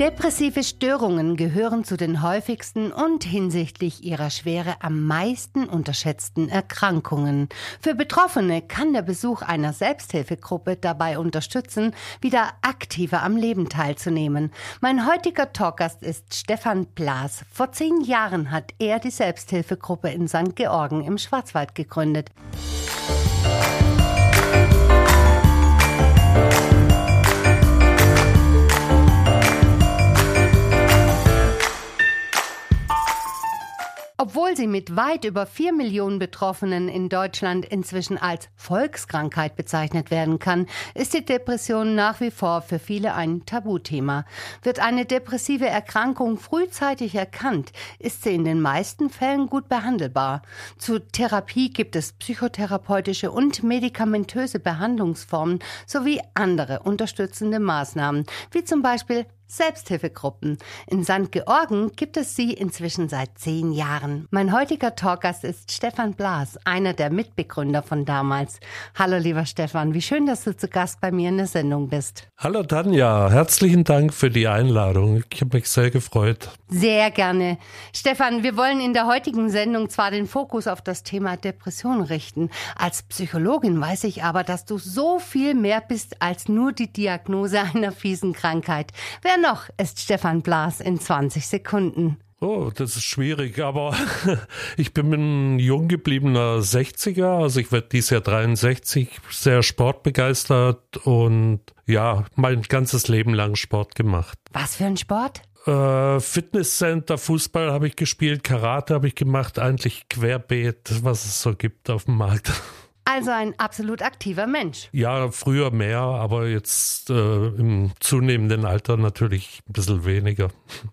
Depressive Störungen gehören zu den häufigsten und hinsichtlich ihrer Schwere am meisten unterschätzten Erkrankungen. Für Betroffene kann der Besuch einer Selbsthilfegruppe dabei unterstützen, wieder aktiver am Leben teilzunehmen. Mein heutiger Talkgast ist Stefan Blas. Vor zehn Jahren hat er die Selbsthilfegruppe in St. Georgen im Schwarzwald gegründet. Obwohl sie mit weit über vier Millionen Betroffenen in Deutschland inzwischen als Volkskrankheit bezeichnet werden kann, ist die Depression nach wie vor für viele ein Tabuthema. Wird eine depressive Erkrankung frühzeitig erkannt, ist sie in den meisten Fällen gut behandelbar. Zur Therapie gibt es psychotherapeutische und medikamentöse Behandlungsformen sowie andere unterstützende Maßnahmen, wie zum Beispiel Selbsthilfegruppen. In St. Georgen gibt es sie inzwischen seit zehn Jahren. Mein heutiger Talkgast ist Stefan Blas, einer der Mitbegründer von damals. Hallo lieber Stefan, wie schön, dass du zu Gast bei mir in der Sendung bist. Hallo Tanja, herzlichen Dank für die Einladung. Ich habe mich sehr gefreut. Sehr gerne. Stefan, wir wollen in der heutigen Sendung zwar den Fokus auf das Thema Depression richten. Als Psychologin weiß ich aber, dass du so viel mehr bist als nur die Diagnose einer fiesen Krankheit. Wer noch ist Stefan Blas in 20 Sekunden. Oh, das ist schwierig, aber ich bin ein jung gebliebener 60er, also ich werde dieses Jahr 63, sehr sportbegeistert und ja, mein ganzes Leben lang Sport gemacht. Was für ein Sport? Äh, Fitnesscenter, Fußball habe ich gespielt, Karate habe ich gemacht, eigentlich querbeet, was es so gibt auf dem Markt. Also ein absolut aktiver Mensch. Ja, früher mehr, aber jetzt äh, im zunehmenden Alter natürlich ein bisschen weniger.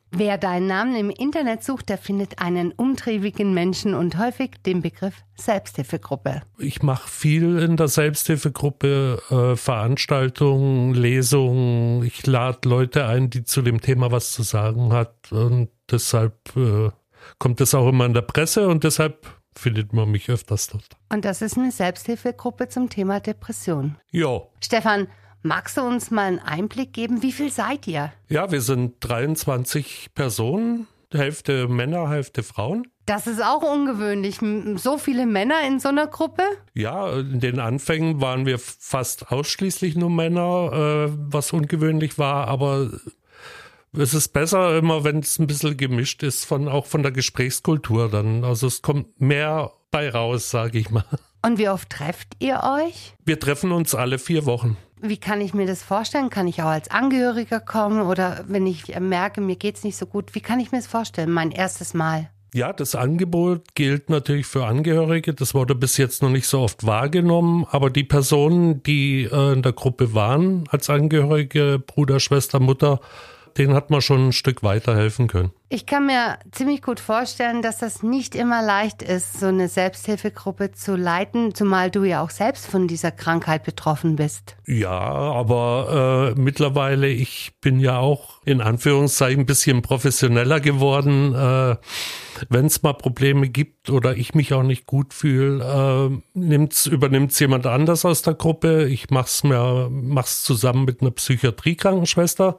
Wer deinen Namen im Internet sucht, der findet einen umtriebigen Menschen und häufig den Begriff Selbsthilfegruppe. Ich mache viel in der Selbsthilfegruppe, äh, Veranstaltungen, Lesungen. Ich lade Leute ein, die zu dem Thema was zu sagen hat und deshalb äh, kommt es auch immer in der Presse und deshalb findet man mich öfters dort. Und das ist eine Selbsthilfegruppe zum Thema Depression. Ja. Stefan, magst du uns mal einen Einblick geben? Wie viel seid ihr? Ja, wir sind 23 Personen, Hälfte Männer, Hälfte Frauen. Das ist auch ungewöhnlich. So viele Männer in so einer Gruppe? Ja, in den Anfängen waren wir fast ausschließlich nur Männer, äh, was ungewöhnlich war, aber es ist besser immer, wenn es ein bisschen gemischt ist, von, auch von der Gesprächskultur dann. Also es kommt mehr bei raus, sage ich mal. Und wie oft trefft ihr euch? Wir treffen uns alle vier Wochen. Wie kann ich mir das vorstellen? Kann ich auch als Angehöriger kommen oder wenn ich merke, mir geht es nicht so gut, wie kann ich mir das vorstellen? Mein erstes Mal. Ja, das Angebot gilt natürlich für Angehörige. Das wurde bis jetzt noch nicht so oft wahrgenommen. Aber die Personen, die äh, in der Gruppe waren, als Angehörige, Bruder, Schwester, Mutter, denen hat man schon ein Stück weiterhelfen können. Ich kann mir ziemlich gut vorstellen, dass das nicht immer leicht ist, so eine Selbsthilfegruppe zu leiten, zumal du ja auch selbst von dieser Krankheit betroffen bist. Ja, aber äh, mittlerweile, ich bin ja auch in Anführungszeichen ein bisschen professioneller geworden. Äh, Wenn es mal Probleme gibt oder ich mich auch nicht gut fühle, äh, übernimmt es jemand anders aus der Gruppe. Ich mach's mir, mach's zusammen mit einer Psychiatriekrankenschwester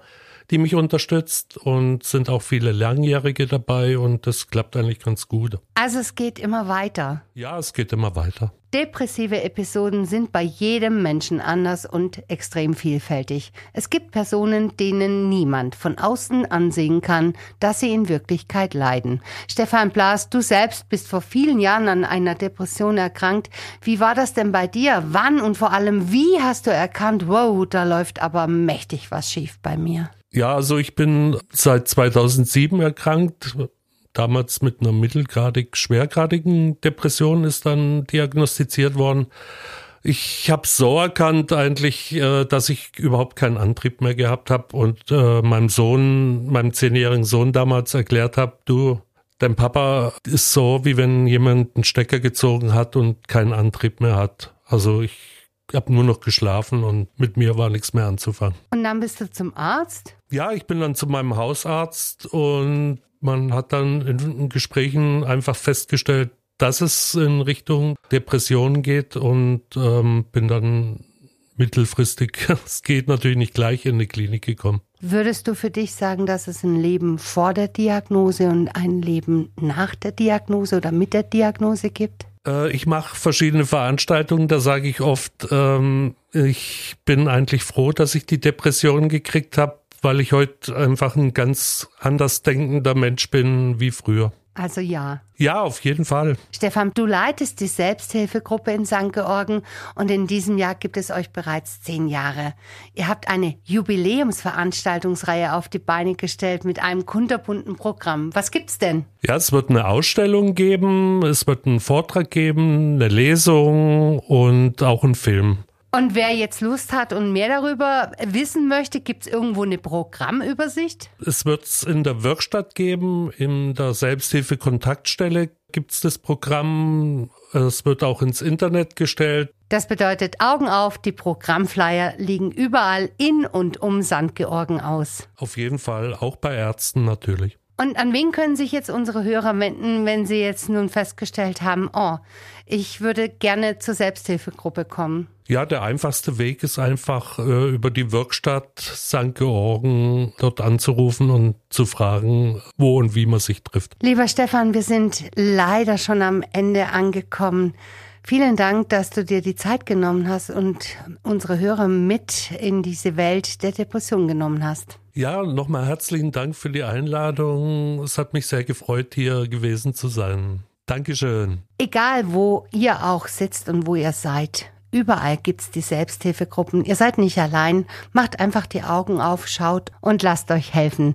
die mich unterstützt und sind auch viele Langjährige dabei und das klappt eigentlich ganz gut. Also es geht immer weiter. Ja, es geht immer weiter. Depressive Episoden sind bei jedem Menschen anders und extrem vielfältig. Es gibt Personen, denen niemand von außen ansehen kann, dass sie in Wirklichkeit leiden. Stefan Blas, du selbst bist vor vielen Jahren an einer Depression erkrankt. Wie war das denn bei dir? Wann und vor allem wie hast du erkannt, wow, da läuft aber mächtig was schief bei mir? Ja, also ich bin seit 2007 erkrankt. Damals mit einer mittelgradig schwergradigen Depression ist dann diagnostiziert worden. Ich habe so erkannt eigentlich, äh, dass ich überhaupt keinen Antrieb mehr gehabt habe und äh, meinem Sohn, meinem zehnjährigen Sohn damals erklärt habe, du, dein Papa ist so, wie wenn jemand einen Stecker gezogen hat und keinen Antrieb mehr hat. Also ich habe nur noch geschlafen und mit mir war nichts mehr anzufangen. Und dann bist du zum Arzt? Ja, ich bin dann zu meinem Hausarzt und man hat dann in Gesprächen einfach festgestellt, dass es in Richtung Depression geht und ähm, bin dann mittelfristig, es geht natürlich nicht gleich in die Klinik gekommen. Würdest du für dich sagen, dass es ein Leben vor der Diagnose und ein Leben nach der Diagnose oder mit der Diagnose gibt? Äh, ich mache verschiedene Veranstaltungen, da sage ich oft, ähm, ich bin eigentlich froh, dass ich die Depression gekriegt habe, weil ich heute einfach ein ganz anders denkender Mensch bin wie früher. Also ja. Ja, auf jeden Fall. Stefan, du leitest die Selbsthilfegruppe in St. Georgen und in diesem Jahr gibt es euch bereits zehn Jahre. Ihr habt eine Jubiläumsveranstaltungsreihe auf die Beine gestellt mit einem kunterbunten Programm. Was gibt's denn? Ja, es wird eine Ausstellung geben, es wird einen Vortrag geben, eine Lesung und auch einen Film. Und wer jetzt Lust hat und mehr darüber wissen möchte, gibt es irgendwo eine Programmübersicht? Es wird es in der Werkstatt geben, in der Selbsthilfe-Kontaktstelle gibt es das Programm. Es wird auch ins Internet gestellt. Das bedeutet Augen auf, die Programmflyer liegen überall in und um St. Georgen aus. Auf jeden Fall, auch bei Ärzten natürlich. Und an wen können sich jetzt unsere Hörer wenden, wenn sie jetzt nun festgestellt haben, oh, ich würde gerne zur Selbsthilfegruppe kommen? Ja, der einfachste Weg ist einfach äh, über die Werkstatt St. Georgen dort anzurufen und zu fragen, wo und wie man sich trifft. Lieber Stefan, wir sind leider schon am Ende angekommen. Vielen Dank, dass du dir die Zeit genommen hast und unsere Hörer mit in diese Welt der Depression genommen hast. Ja, nochmal herzlichen Dank für die Einladung. Es hat mich sehr gefreut, hier gewesen zu sein. Dankeschön. Egal, wo ihr auch sitzt und wo ihr seid. Überall gibt's die Selbsthilfegruppen. Ihr seid nicht allein. Macht einfach die Augen auf, schaut und lasst euch helfen.